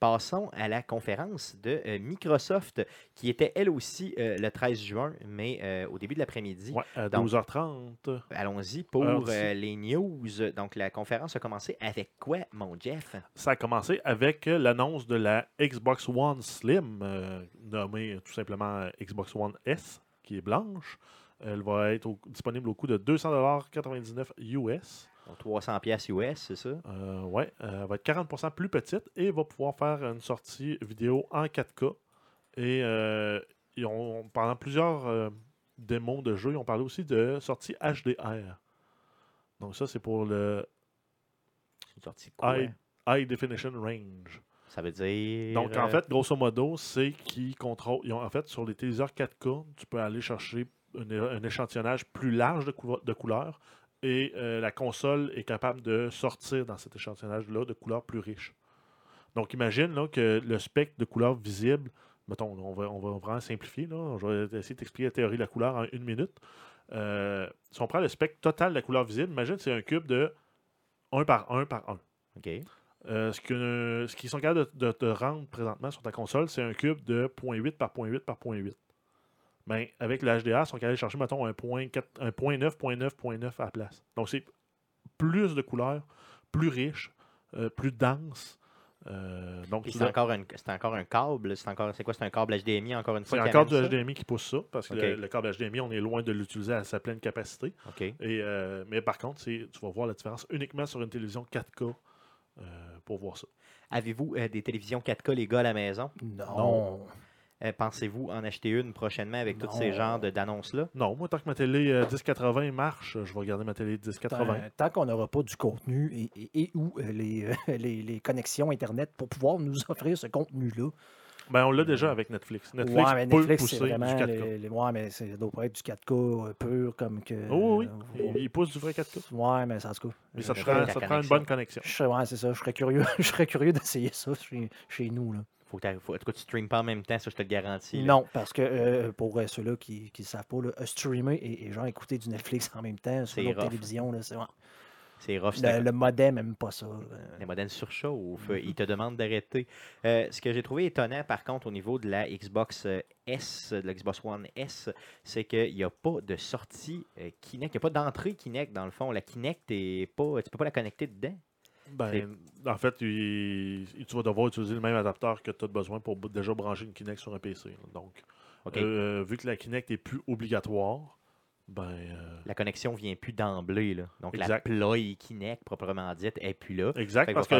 passons à la conférence de euh, Microsoft, qui était elle aussi euh, le 13 juin, mais euh, au début de l'après-midi. Ouais, à Donc- 12h30. Allons-y pour les news. Donc, la conférence a commencé avec quoi, mon Jeff? Ça a commencé avec l'annonce de la Xbox One Slim, nommée tout simplement Xbox One S, qui est blanche. Elle va être au- disponible au coût de 200,99$ US. Donc, 300 pièces US, c'est ça? Euh, ouais, euh, elle va être 40% plus petite et va pouvoir faire une sortie vidéo en 4K. Et euh, ils ont, pendant plusieurs euh, démos de jeux, ils ont parlé aussi de sortie HDR. Donc ça, c'est pour le sortie quoi? High, High Definition Range. Ça veut dire... Donc, en fait, grosso modo, c'est qu'ils contrôlent. Ils ont, en fait, sur les téléviseurs 4K, tu peux aller chercher un échantillonnage plus large de, de couleurs et euh, la console est capable de sortir dans cet échantillonnage-là de couleurs plus riches. Donc, imagine là, que le spectre de couleurs visibles, mettons, on va, on va vraiment simplifier, là, je vais essayer de t'expliquer la théorie de la couleur en une minute. Euh, si on prend le spectre total de la couleur visible, imagine que c'est un cube de 1 par 1 par 1. OK. Euh, ce que- ce qu'ils sont capables de, de te rendre présentement sur ta console, c'est un cube de 0.8 par 0.8 par 0.8. Ben, avec le HDR, ils sont capables de chercher, mettons, un 0.4 un 0.9, 0.9, 0.9 à la place. Donc, c'est plus de couleurs, plus riche, euh, plus dense. Euh, donc, c'est encore, un- c'est encore un câble. C'est encore, c'est quoi? C'est un câble HDMI, encore une fois? c'est qui encore du amène ça? HDMI qui pousse ça, parce que le, le câble HDMI, on est loin de l'utiliser à sa pleine capacité. OK. Et, euh, mais par contre, tu vas voir la différence uniquement sur une télévision 4K euh, pour voir ça. Avez-vous euh, des télévisions 4K, les gars, à la maison? Non. Euh, Pensez-vous en acheter une prochainement avec tous ces genres d'annonces-là? Non, moi, tant que ma télé euh, 1080 marche, je vais regarder ma télé Tant, 1080. tant qu'on n'aura pas du contenu et, et- et ou euh, les, euh, les, les connexions Internet pour pouvoir nous offrir ce contenu-là. Ben, on l'a déjà avec Netflix. Netflix ouais, mais peut Netflix, pousser vraiment. du 4K. les- les- ouais, mais ça doit pas être du 4K pur comme que. Oh oui, euh, il, il pousse du vrai 4K. Ouais, mais ça, tout cas. Mais ça te prend, ça prend une bonne connexion. Je serais, ouais, c'est ça. Je serais curieux, je serais curieux d'essayer ça chez, chez nous. Là. Faut que faut- en tout cas, tu streames pas en même temps, ça, je te le garantis. là. Non, parce que euh, pour euh, ceux-là qui ne savent pas, là, euh, streamer et, et genre écouter du Netflix en même temps sur rough. télévision, c'est. C'est rough. le, le modem n'aime pas ça. euh. Les modèles surchauffent. Mhm. Ils te demandent d'arrêter. Euh, ce que j'ai trouvé étonnant, par contre, au niveau de la Xbox S, de la Xbox One S, c'est qu'il n'y a pas de sortie Kinect. Il n'y a pas d'entrée Kinect, dans le fond. La Kinect, est pas, tu peux pas la connecter dedans. Ben, en fait, il- il- tu vas devoir utiliser le même adapteur que tu as besoin pour déjà brancher une Kinect sur un PC. Donc, OK. euh, vu que la Kinect est plus obligatoire, ben, euh, La connexion vient plus d'emblée. là. Donc, la. Play Kinect, proprement dite, est plus là. Exact, parce que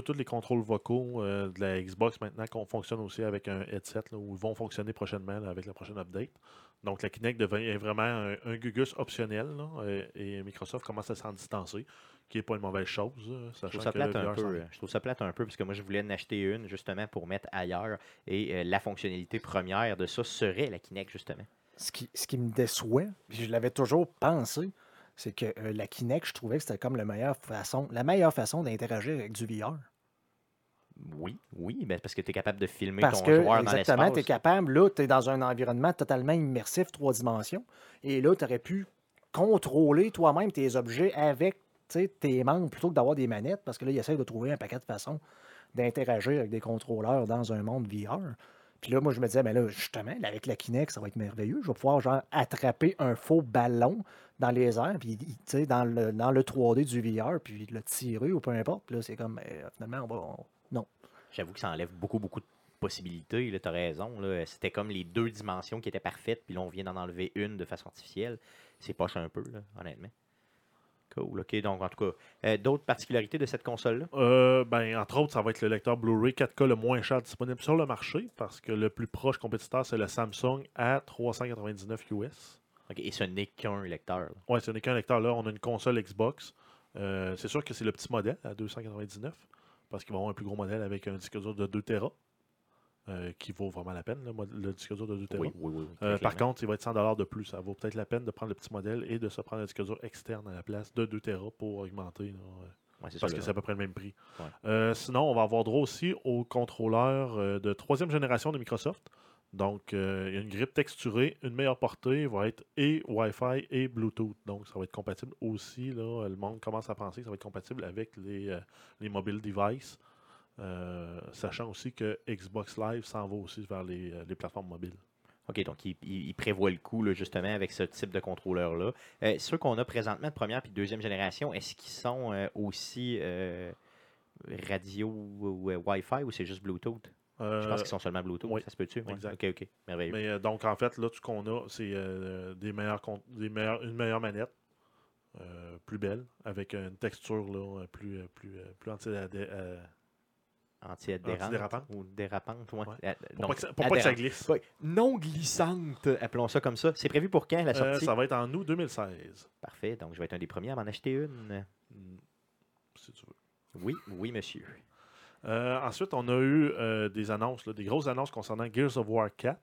tous les, contrôles vocaux euh, de la Xbox maintenant qu'on fonctionne aussi avec un headset, là, ou vont fonctionner prochainement là, avec la prochaine update. Donc la Kinect devient vraiment un, un gugus optionnel là, euh, et Microsoft commence à s'en distancer, qui n'est pas une mauvaise chose. euh, Je trouve ça plate un peu. euh, Je trouve ça plate un peu parce que moi je voulais en acheter une justement pour mettre ailleurs et euh, la fonctionnalité première de ça serait la Kinect justement. Ce, qui, ce qui me déçoit, puis je l'avais toujours pensé, c'est que euh, la Kinect, je trouvais que c'était comme la meilleure façon, la meilleure façon d'interagir avec du VR. Oui, oui, ben parce que tu es capable de filmer Parce ton que, joueur dans exactement, tu es l'espace. capable, là, tu es dans un environnement totalement immersif, trois dimensions, et là, tu aurais pu contrôler toi-même tes objets avec tes membres plutôt que d'avoir des manettes, parce que là, ils essayent de trouver un paquet de façons d'interagir avec des contrôleurs dans un monde VR. Puis là, moi, je me disais, ben là, justement, là, avec la Kinect, ça va être merveilleux. Je vais pouvoir, genre, attraper un faux ballon dans les airs, puis, dans le, dans le 3D du VR, puis le tirer ou peu importe. Puis là, c'est comme, ben, finalement, on va. on- Non. J'avoue que ça enlève beaucoup, beaucoup de possibilités. Tu as raison. là. C'était comme les deux dimensions qui étaient parfaites, puis là, on vient d'en enlever une de façon artificielle. C'est poche un peu, là, honnêtement. Cool, OK? Donc, en tout cas, euh, d'autres particularités de cette console-là? Euh, ben, entre autres, ça va être le lecteur Blu-ray 4K le moins cher disponible sur le marché, parce que le plus proche compétiteur, c'est le Samsung à 399 US. OK, Et ce n'est qu'un lecteur. Ouais, ce n'est qu'un lecteur là. On a une console Xbox. Euh, c'est sûr que c'est le petit modèle à 299 parce qu'ils vont avoir un plus gros modèle avec un disque dur de 2 Tera euh, qui vaut vraiment la peine, le, disque dur de 2 Tera. Oui, oui, Euh, par contre, il va être 100 de plus. Ça vaut peut-être la peine de prendre le petit modèle et de se prendre un disque dur externe à la place de 2 Tera pour augmenter. là, euh, parce que c'est à peu près le même prix. Sinon, on va avoir droit aussi au contrôleur de troisième génération de Microsoft. Donc, euh, il y a une grippe texturée, une meilleure portée, va être et Wi-Fi et Bluetooth. Donc, ça va être compatible aussi. Là, le monde commence à penser que ça va être compatible avec les, euh, les mobile devices. Euh, sachant aussi que Xbox Live s'en va aussi vers les, euh, les plateformes mobiles. OK, donc il, il- il prévoit le coup, là, justement, avec ce type de contrôleur-là. Euh, ceux qu'on a présentement de première puis de deuxième génération, est-ce qu'ils sont euh, aussi euh, radio ou Wi-Fi ou c'est juste Bluetooth? Je pense qu'ils sont seulement Bluetooth. oui, ça se peut-tu? Ouais. OK, OK. Merveilleux. Mais donc, en fait, là, tout ce qu'on a, c'est des meilleurs, con- des meilleurs, une meilleure manette, plus belle, avec une texture là, plus, plus, plus anti Anti-adhérente. Antidérapante. Ou dérapante, ouais. Ouais. Euh, Pour, donc, pas que ça, pour pas que ça adhérente. glisse? Ouais, Non glissante, appelons ça comme ça. C'est prévu pour quand la Euh, sortie? ça va être en août 2016. Parfait, donc je vais être un des premiers à m'en acheter une. Hmm, Si tu veux. Oui, oui, monsieur. Euh, ensuite, on a eu euh, des annonces, là, des grosses annonces concernant Gears of War 4,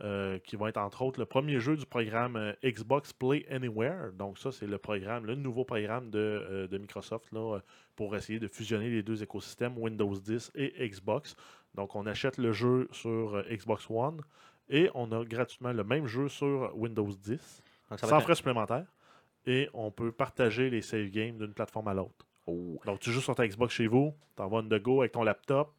euh, qui vont être entre autres le premier jeu du programme euh, Xbox Play Anywhere. Donc ça, c'est le programme, le nouveau programme de, euh, de Microsoft là, pour essayer de fusionner les deux écosystèmes, Windows 10 et Xbox. Donc on achète le jeu sur Xbox One et on a gratuitement le même jeu sur Windows 10, Donc, ça va sans un- frais supplémentaires. Et on peut partager les save games d'une plateforme à l'autre. Oh, Donc, tu joues sur ta Xbox chez vous, tu envoies une de go avec ton laptop,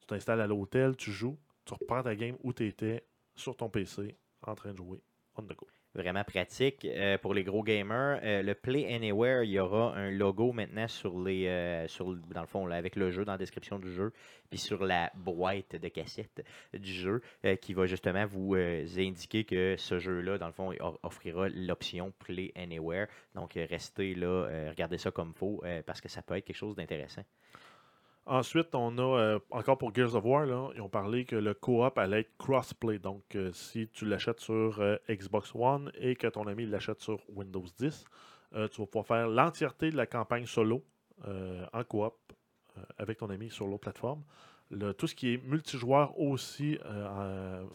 tu t'installes à l'hôtel, tu joues, tu reprends ta game où tu étais sur ton PC en train de jouer on the go. vraiment pratique euh, pour les gros gamers. Euh, le Play Anywhere, il y aura un logo maintenant sur les, euh, sur dans le fond, là, avec le jeu, dans la description du jeu, puis sur la boîte de cassette du jeu, qui va justement vous indiquer que ce jeu-là, dans le fond, offrira l'option Play Anywhere. Donc, restez là, regardez ça comme faut, parce que ça peut être quelque chose d'intéressant. Ensuite, on a, euh, encore pour Gears of War, là, ils ont parlé que le co-op allait être crossplay. Donc, euh, si tu l'achètes sur euh, Xbox One et que ton ami l'achète sur Windows 10, euh, tu vas pouvoir faire l'entièreté de la campagne solo en coop avec ton ami sur l'autre plateforme. Tout ce qui est multijoueur aussi,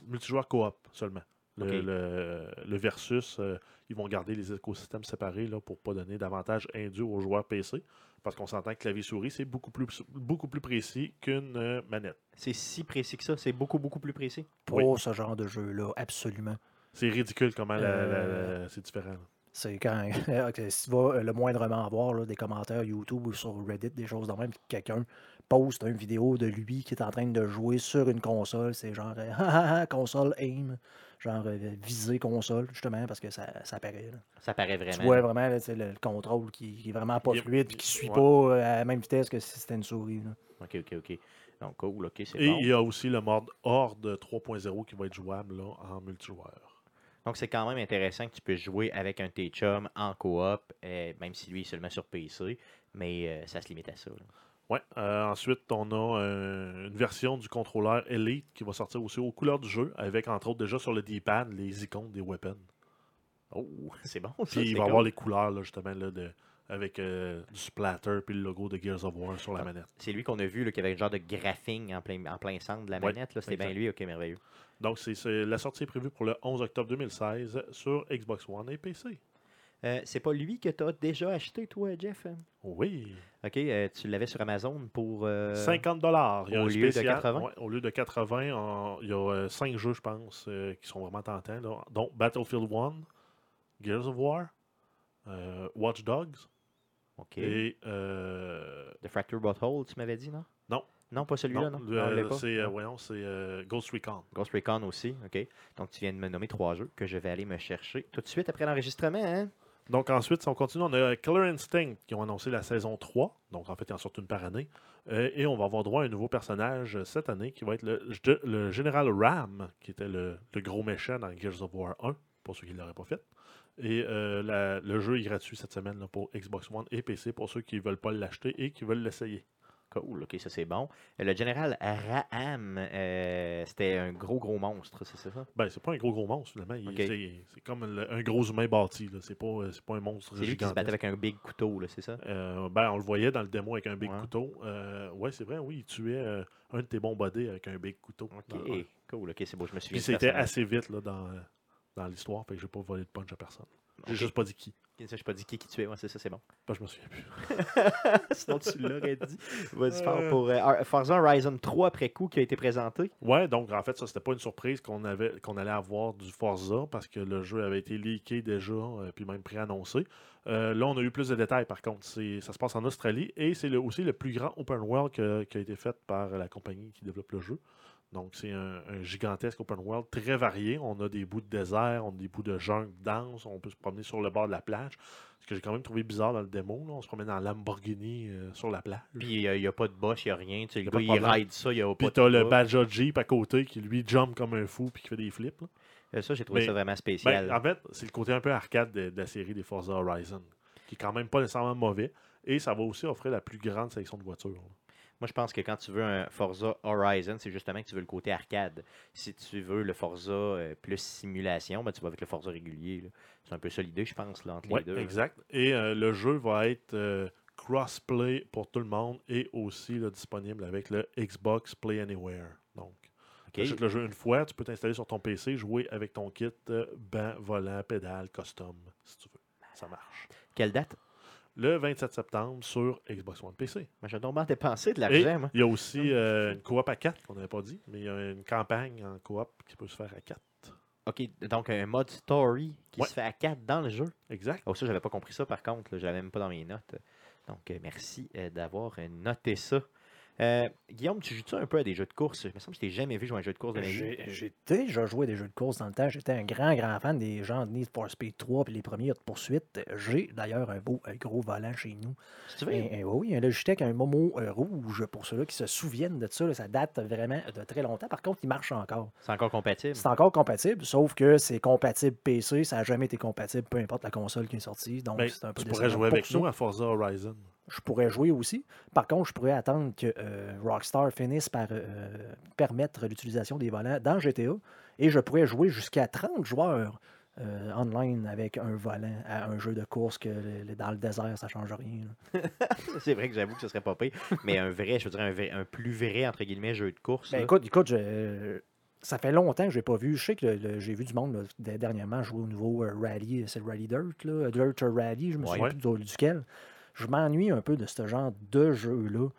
multijoueur coop seulement. Le, le- le versus, euh, ils vont garder les écosystèmes séparés là, pour ne pas donner davantage indu aux joueurs PC. Parce qu'on s'entend que clavier-souris, c'est beaucoup plus, beaucoup plus précis qu'une euh, manette. C'est si précis que ça, c'est beaucoup, beaucoup plus précis. Pour Oui. ce genre de jeu-là, absolument. C'est ridicule comment la- Euh, la- c'est différent. là. C'est quand ok, si tu vas le moindrement avoir là, des commentaires YouTube ou sur Reddit, des choses de même, quelqu'un poste une vidéo de lui qui est en train de jouer sur une console, c'est genre Ah, ah, ah, console aim, genre euh, viser console, justement, parce que ça, ça paraît. là. Ça paraît vraiment. Tu vois vraiment là, le, le contrôle qui, qui est vraiment pas fluide puis qui suit ouais. pas euh, à la même vitesse que si c'était une souris. là. Ok, ok, ok. Donc, cool, ok, c'est Et bon. il y a aussi le mode Horde 3.0 qui va être jouable là, en multijoueur. Donc, c'est quand même intéressant que tu puisses jouer avec un de tes chums en coop, euh, même si lui est seulement sur PC, mais euh, ça se limite à ça. là. Ouais. euh, ensuite, on a euh, une version du contrôleur Elite qui va sortir aussi aux couleurs du jeu, avec entre autres déjà sur le D-pad les icônes des weapons. Oh, c'est bon. Ça, Puis il va cool. avoir les couleurs là, justement là, de, avec euh, du splatter puis le logo de Gears of War sur la Ah. manette. C'est lui qu'on a vu, là, qui avait un genre de graphing en plein, en plein centre de la manette. là. C'était bien lui, ok, merveilleux. Donc c'est c'est- la sortie est prévue pour le 11 octobre 2016 sur Xbox One et PC. Euh, c'est pas lui que tu as déjà acheté, toi, Jeff? Oui. Ok, euh, tu l'avais sur Amazon pour. euh, 50 dollars. au lieu de 80? au lieu de 80, on- il y a 5 jeux, je pense, euh, qui sont vraiment tentants. là. Donc Battlefield 1, Gears of War, euh, Watch Dogs Ok. et euh, The Fracture Butthole, tu m'avais dit, non? Non. Non, pas celui-là, non? non, c'est euh, euh, Ghost Recon. Ghost Recon aussi, ok. Donc, tu viens de me nommer trois jeux que je vais aller me chercher tout de suite après l'enregistrement, hein? Donc ensuite, si on continue, on a Killer Instinct qui ont annoncé la saison 3. Donc en fait, il en sort une par année. Euh, et on va avoir droit à un nouveau personnage euh, cette année qui va être le, Général Ram, qui était le, gros méchant dans Gears of War 1, pour ceux qui ne l'auraient pas fait. Et euh, le jeu est gratuit cette semaine pour Xbox One et PC pour ceux qui ne veulent pas l'acheter et qui veulent l'essayer. Cool, ok, ça c'est bon. Euh, Le général Raham, euh, c'était un gros, gros monstre, c'est ça? Ben, c'est pas un gros gros monstre finalement. Il- Ok. C'est comme le- un gros humain bâti. là. C'est pas, euh, pas un monstre C'est lui qui se battait avec un big couteau, là, c'est ça? Euh, ben, on le voyait dans le démo avec un big Ouais. couteau. Euh, ouais, c'est vrai, oui, il tuait un de tes bons bodés avec un big couteau. dans Ok, cool, ok, c'est beau, je me souviens. Puis c'était assez vite là, dans, dans l'histoire, fait que j'ai pas volé de punch à personne. J'ai Ok. juste pas dit qui. Je n'ai pas dit qui qui tu es. Ouais, c'est ça, c'est bon. Bah, je me souviens plus. Sinon, tu l'aurais dit. Vas-y, Euh. pour euh, Forza Horizon 3 après coup qui a été présenté. Ouais, donc en fait, ça, c'était pas une surprise qu'on avait qu'on allait avoir du Forza parce que le jeu avait été leaké déjà, euh, puis même préannoncé. Euh, là, on a eu plus de détails par contre. C'est- Ça se passe en Australie et c'est le- aussi le plus grand open world qui a été fait par la compagnie qui développe le jeu. Donc, c'est un, un gigantesque open world très varié. On a des bouts de désert, on a des bouts de jungle dense, on peut se promener sur le bord de la plage. Ce que j'ai quand même trouvé bizarre dans le démo. là. On se promène en Lamborghini euh, sur la plage. Puis il n'y a, pas de boss, il n'y a rien. Tu sais, le gars, il ride ça, il n'y a pas Puis t'as le. Badger Jeep à côté qui lui jump comme un fou puis qui fait des flips. là. Euh, Ça, j'ai trouvé Mais- ça vraiment spécial. Ben, en fait, c'est le côté un peu arcade de, de la série des Forza Horizon, qui est quand même pas nécessairement mauvais. Et ça va aussi offrir la plus grande sélection de voitures. là. Moi, je pense que quand tu veux un Forza Horizon, c'est justement que tu veux le côté arcade. Si tu veux le Forza euh, plus simulation, ben, tu vas avec le Forza régulier. C'est un peu ça l'idée, je pense, là, entre Ouais, les deux. là. exact. Et euh, le jeu va être euh, cross-play pour tout le monde et aussi là, disponible avec le Xbox Play Anywhere. Donc, OK. tu achètes le jeu une fois, tu peux t'installer sur ton PC, jouer avec ton kit euh, banc, volant, pédale, custom, si tu veux. Ça marche. Quelle date? Le 27 septembre sur Xbox One PC. Moi, j'ai donc dépensé de l'argent, moi. il y a aussi euh, une coop à 4 qu'on n'avait pas dit, mais il y a une campagne en coop qui peut se faire à 4. OK, donc un mode story qui Ouais. se fait à 4 dans le jeu. Exact. Oh, ça, j'avais pas compris ça, par contre. Je l'avais même pas dans mes notes. Donc, euh, merci euh, d'avoir noté ça. Euh, Guillaume, tu joues-tu un peu à des jeux de course? Il me semble que je t'ai jamais vu jouer à un jeu de course de ma vie. J'ai déjà joué à des jeux de course dans le temps. J'étais un grand, grand fan des gens de Need for Speed 3 puis les premiers de poursuite. J'ai d'ailleurs un beau un gros volant chez nous. C'est vrai? Un- un- oui, un Logitech, un Momo euh, rouge pour ceux-là qui se souviennent de ça. là, ça date vraiment de très longtemps. Par contre, il marche encore. C'est encore compatible? C'est encore compatible, sauf que c'est compatible PC. Ça n'a jamais été compatible, peu importe la console qui est sortie. Donc, Ben, c'est un peu tu pourrais jouer pour avec ça. nous à Forza Horizon. Je pourrais jouer aussi. Par contre, je pourrais attendre que euh, Rockstar finisse par euh, permettre l'utilisation des volants dans GTA et je pourrais jouer jusqu'à 30 joueurs euh, online avec un volant à un jeu de course que le- dans le désert, ça change rien. c'est vrai que j'avoue que ce serait pas pire. Mais un vrai, je veux dire, un, vrai- un plus vrai, entre guillemets, jeu de course. Ben, écoute, écoute, je- ça fait longtemps que je n'ai pas vu. Je sais que j'ai vu du monde là, dernièrement jouer au nouveau euh, Rally, c'est le Rally Dirt, là, Dirt Rally, je me Ouais. souviens plus du- duquel. Je m'ennuie un peu de ce genre de jeu-là.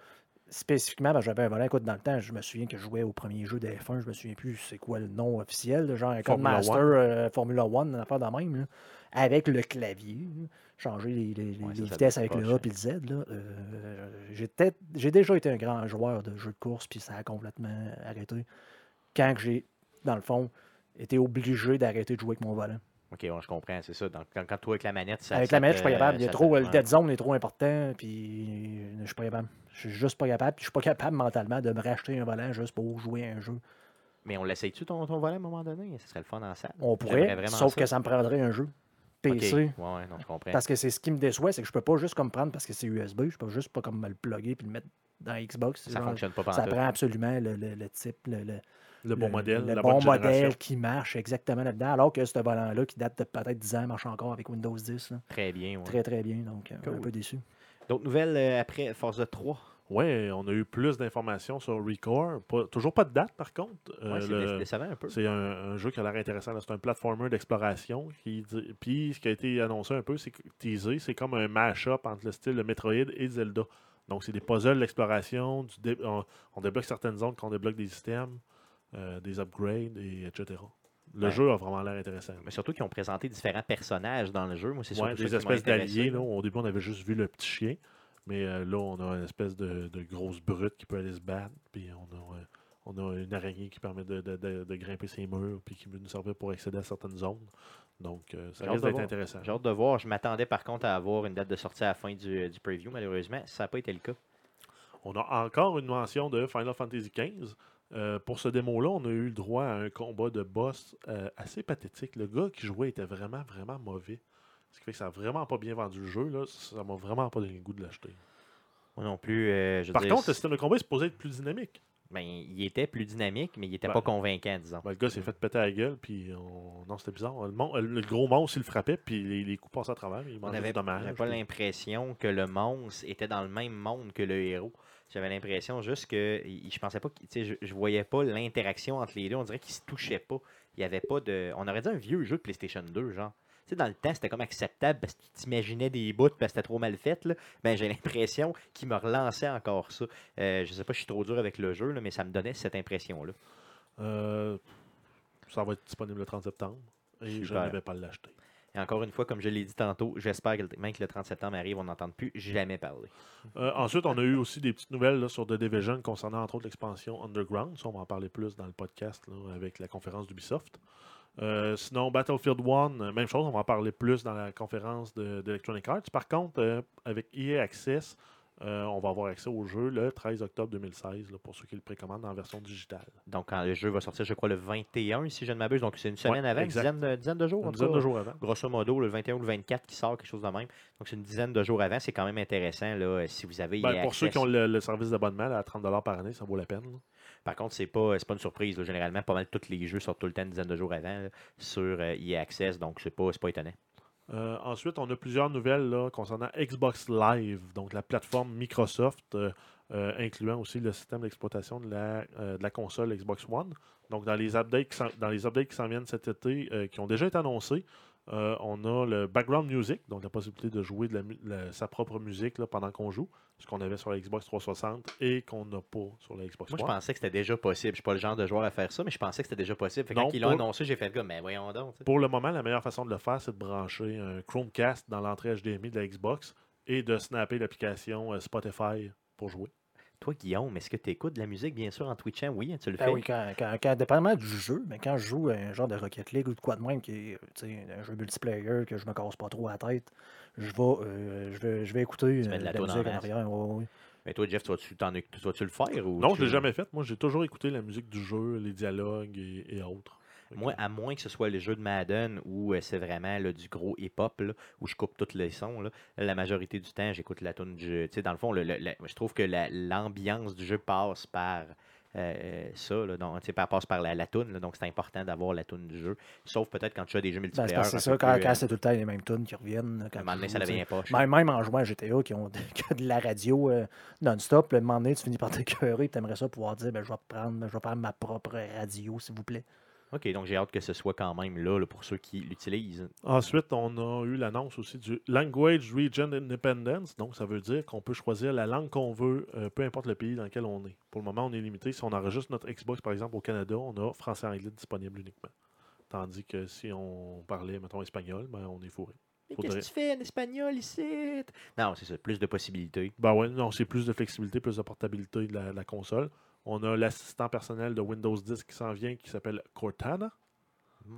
Spécifiquement, parce que j'avais un volant. Écoute, dans le temps, je me souviens que je jouais au premier jeu de F1. Je me souviens plus c'est quoi le nom officiel, genre un Formula One. euh, Formula One, une affaire de même, là, avec le clavier. changer les, les- les- Ouais, ça, les ça vitesses avec le A et le Z. Euh, j'ai déjà été un grand joueur de jeux de course, puis ça a complètement arrêté. Quand j'ai, dans le fond, été obligé d'arrêter de jouer avec mon volant. Ok, ouais, je comprends, c'est ça. Donc, quand, quand toi, avec la manette, ça. avec ça la manette, je suis pas capable. Il y a ça trop, le dead zone est trop important, puis je suis pas capable. Je suis juste pas capable, puis je suis pas capable mentalement de me racheter un volant juste pour jouer à un jeu. Mais on l'essaye-tu ton, ton volet à un moment donné? Ce serait le fun en salle. On pourrait, sauf ça. que ça me prendrait un jeu. PC. Ouais, ouais, non, je comprends. Parce que c'est ce qui me déçoit, c'est que je peux pas juste comme prendre parce que c'est USB, je peux juste pas comme me le plugger puis le mettre dans Xbox. ça Genre, fonctionne pas ça pendant prend absolument le, le- le type, le, le- bon le- modèle, le la bon génération. modèle qui marche exactement là-dedans. Alors que ce volant-là, qui date de peut-être 10 ans, marche encore avec Windows 10. là. Très bien. ouais. Très, très bien. Donc, euh, un peu déçu. D'autres nouvelles euh, après Forza 3? Ouais, on a eu plus d'informations sur Recore. Pas- toujours pas de date, par contre. Euh, Ouais, c'est le- dé- décevant un peu. C'est un, un jeu qui a l'air intéressant. C'est un platformer d'exploration. Puis ce qui a été annoncé un peu, c'est que teasé, c'est comme un mash-up entre le style de Metroid et Zelda. Donc c'est des puzzles d'exploration. du dé- On, on débloque certaines zones quand on débloque des systèmes, euh, des upgrades, et etc. Le Ouais. jeu a vraiment l'air intéressant. Mais surtout qu'ils ont présenté différents personnages dans le jeu. Moi, c'est Ouais, des espèces d'alliés. Au début, on avait juste vu le petit chien. Mais euh, là, on a une espèce de, de grosse brute qui peut aller se battre. Puis on a, euh, on a une araignée qui permet de, de- de- de grimper ses murs. Puis qui peut nous servir pour accéder à certaines zones. Donc, euh, ça risque d'être intéressant. J'ai hâte de voir. Je m'attendais par contre à avoir une date de sortie à la fin du, du preview. Malheureusement, ça n'a pas été le cas. On a encore une mention de Final Fantasy XV. Euh, pour ce démo-là, on a eu le droit à un combat de boss euh, assez pathétique. Le gars qui jouait était vraiment, vraiment mauvais. Ce qui fait que ça n'a vraiment pas bien vendu le jeu. Là. Ça m'a vraiment pas donné le goût de l'acheter. Moi non plus. euh, je Par dire, contre, le système de combat est supposé être plus dynamique. ben, il était plus dynamique, mais il n'était Ben, pas convaincant, disons. Ben, le gars s'est fait péter la gueule, puis on... non, c'était bizarre. Le, mon- le gros monstre, il le frappait, puis les, les coups passaient à travers, il On manquait avait de dommages. j'avais pas l'impression que le monstre était dans le même monde que le héros. J'avais l'impression juste que je pensais pas tu je, je voyais pas l'interaction entre les deux. On dirait qu'ils se touchaient pas. Il y avait pas de. On aurait dit un vieux jeu de PlayStation 2, genre. sais, dans le temps, c'était comme acceptable parce que tu t'imaginais des bouts parce que c'était trop mal fait. Là. Ben, j'ai l'impression qu'il me relançait encore ça. Euh, je sais pas, je suis trop dur avec le jeu, là, mais ça me donnait cette impression-là. Euh, ça va être disponible le 30 septembre. Et je ne vais pas l'acheter. Et encore une fois, comme je l'ai dit tantôt, j'espère que même que le 30 septembre arrive, on n'entende plus jamais parler. Euh, ensuite, on a eu aussi des petites nouvelles sur The Division concernant entre autres l'expansion Underground. Ça, on va en parler plus dans le podcast avec la conférence d'Ubisoft. Euh, sinon, Battlefield 1, euh, même chose, on va en parler plus dans la conférence de- d'Electronic Arts. Par contre, avec EA Access, euh, on va avoir accès au jeu le 13 octobre 2016 là, pour ceux qui le précommandent en version digitale. Donc, quand le jeu va sortir, je crois, le 21, si je ne m'abuse. Donc, c'est une semaine Ouais, avant, une dizaine de, dizaine de jours. Une tout dizaine cas. de jours avant. Grosso modo, le 21 ou le 24 qui sort, quelque chose de même. Donc, c'est une dizaine de jours avant. C'est quand même intéressant. Là, si vous avez Ben, pour ceux qui ont le, le service d'abonnement à 30$ par année, ça vaut la peine. là. Par contre, c'est pas, pas une surprise. là. Généralement, pas mal tous les jeux sortent tout le temps une dizaine de jours avant là, sur euh, EA Access. Donc, c'est pas, c'est pas étonnant. Euh, ensuite, on a plusieurs nouvelles concernant Xbox Live, donc la plateforme Microsoft, euh, euh, incluant aussi le système d'exploitation de la, console Xbox One. Donc, dans les updates qui dans les updates qui s'en viennent cet été, qui ont déjà été annoncés, euh, on a le background music, donc la possibilité de jouer de la mu- la- sa propre musique là, pendant qu'on joue, ce qu'on avait sur la Xbox 360 et qu'on n'a pas sur la Xbox Moi, je pensais que c'était déjà possible. Je suis pas le genre de joueur à faire ça, mais je pensais que c'était déjà possible. Fait que Non, quand ils l'ont annoncé, j'ai fait comme, mais voyons donc. Pour le moment, la meilleure façon de le faire, c'est de brancher un Chromecast dans l'entrée HDMI de la Xbox et de snapper l'application euh, Spotify pour jouer. Toi, Guillaume, est-ce que tu écoutes de la musique, bien sûr, en Twitchant? Oui, tu le fais. Ah oui, quand, quand, quand- dépendamment du jeu, mais quand je joue à un genre de Rocket League ou de quoi de même, qui est euh, tu sais, un jeu multiplayer que je me casse pas trop la tête, je vais, euh, je vais, je vais écouter Tu mets euh, de la de la toune en musique en masse. arrière. ouais, ouais. Mais toi, Jeff, tu vas-tu, tu le faire ou Non, tu- je l'ai jamais fait. Moi, j'ai toujours écouté la musique du jeu, les dialogues et, et autres. Moi, à moins que ce soit le jeu de Madden où euh, c'est vraiment là, du gros hip-hop, là, où je coupe tous les sons, là, la majorité du temps, j'écoute la tune du jeu. Dans le fond, le- le- le- je trouve que la- l'ambiance du jeu passe par euh, ça, là, donc, passe par la, la tune, là, donc c'est important d'avoir la tune du jeu. Sauf peut-être quand tu as des jeux Ben, multiplayer. c'est un ça, quand, euh, c'est tout le temps les mêmes tunes qui reviennent. à un moment donné, ça devient. Même, même en jouant à GTA qui ont, de la radio euh, non-stop, le moment donné, tu finis par t'écœurer tu aimerais ça pouvoir dire ben, je, vais prendre, je vais prendre ma propre radio, s'il vous plaît. Ok, donc j'ai hâte que ce soit quand même là, là, pour ceux qui l'utilisent. Ensuite, on a eu l'annonce aussi du Language Region Independence. Donc, ça veut dire qu'on peut choisir la langue qu'on veut, euh, peu importe le pays dans lequel on est. Pour le moment, on est limité. Si on enregistre notre Xbox, par exemple, au Canada, on a français et anglais disponible uniquement. Tandis que si on parlait, mettons, espagnol, ben, on est fourré. Mais Faudrait- qu'est-ce que tu fais en espagnol ici? Non, c'est ça, plus de possibilités. Ben ouais, non, c'est plus de flexibilité, plus de portabilité de la, de la console. On a l'assistant personnel de Windows 10 qui s'en vient, qui s'appelle Cortana,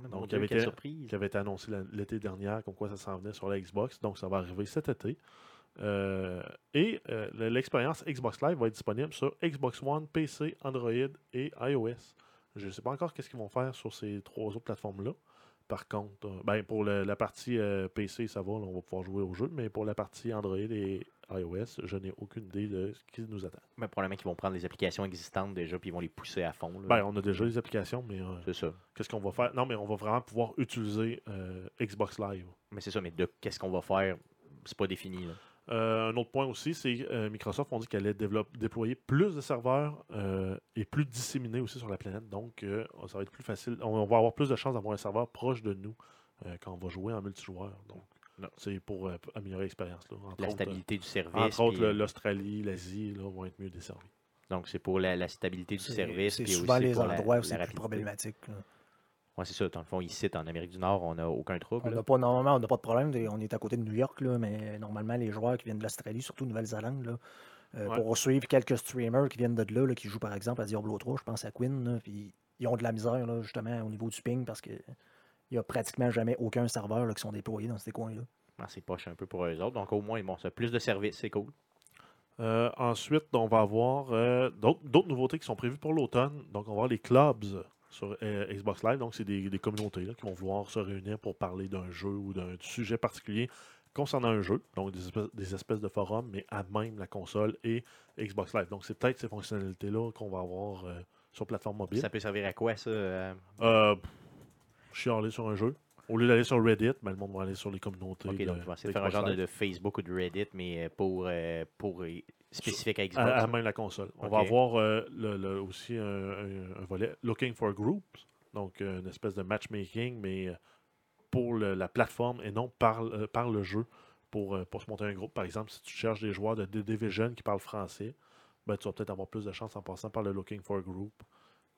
Donc, il Dieu, avait été- qui avait été annoncé l'été dernier, comme quoi ça s'en venait sur la Xbox. Donc, ça va arriver cet été. Euh, et euh, le- l'expérience Xbox Live va être disponible sur Xbox One, PC, Android et iOS. Je ne sais pas encore qu'est-ce qu'ils vont faire sur ces trois autres plateformes-là. Par contre, euh, ben, pour le- la partie PC, ça va, là, on va pouvoir jouer au jeu. Mais pour la partie Android et iOS, je n'ai aucune idée de ce qui nous attend. Mais probablement qu'ils vont prendre les applications existantes déjà puis ils vont les pousser à fond. là. Ben, on a déjà les applications, mais euh, c'est ça. qu'est-ce qu'on va faire? Non, mais on va vraiment pouvoir utiliser euh, Xbox Live. Mais c'est ça, mais de qu'est-ce qu'on va faire, c'est pas défini. là. Euh, un autre point aussi, c'est euh, Microsoft ont dit qu'elle allait développer- déployer plus de serveurs euh, et plus disséminés aussi sur la planète. Donc, ça va être plus facile. On, on va avoir plus de chances d'avoir un serveur proche de nous quand on va jouer en multijoueur. Donc, Non. c'est pour euh, améliorer l'expérience. là. Entre La autres, stabilité du euh, service. entre autres, puis, le- l'Australie, l'Asie là, vont être mieux desservis. Donc c'est pour la, la stabilité du C'est service. c'est puis souvent aussi les pour la- endroits où la c'est plus rapidité. problématique. là. Ouais, c'est ça. Dans le fond, ici, en Amérique du Nord, on n'a aucun trouble. On n'a pas, normalement, on n'a pas de problème. On est à côté de New York, là, mais normalement, les joueurs qui viennent de l'Australie, surtout Nouvelle-Zélande, là, euh, Ouais. pour suivre quelques streamers qui viennent de là, là, qui jouent par exemple à Diablo 3, je pense à Quinn, là, puis ils ont de la misère là, justement au niveau du ping parce que il n'y a pratiquement jamais aucun serveur là, qui sont déployés dans ces coins-là. Ah, c'est poche un peu pour eux autres. Donc au moins, bon, ça a plus de services, c'est cool. Euh, ensuite, on va avoir euh, d'autres nouveautés qui sont prévues pour l'automne. Donc, on va avoir les clubs sur euh, Xbox Live. Donc, c'est des, des communautés là, qui vont vouloir se réunir pour parler d'un jeu ou d'un sujet particulier concernant un jeu. Donc, des espèces, des espèces de forums, mais à même la console et Xbox Live. Donc, c'est peut-être ces fonctionnalités-là qu'on va avoir euh, sur plateforme mobile. Ça peut servir à quoi, ça euh? Euh, chialer sur un jeu. Au lieu d'aller sur Reddit, ben, le monde va aller sur les communautés. Ok, de- donc je vais essayer de faire un genre de, Facebook ou de Reddit, mais euh, pour, euh, pour euh, spécifique à Xbox. À, à même la console. On va avoir euh, le- le- aussi un, un- un volet Looking for Groups, donc une espèce de matchmaking, mais pour le- la plateforme et non par, euh, par le jeu pour, euh, pour se monter un groupe. Par exemple, si tu cherches des joueurs de The Division qui parlent français, ben, tu vas peut-être avoir plus de chance en passant par le Looking for a Group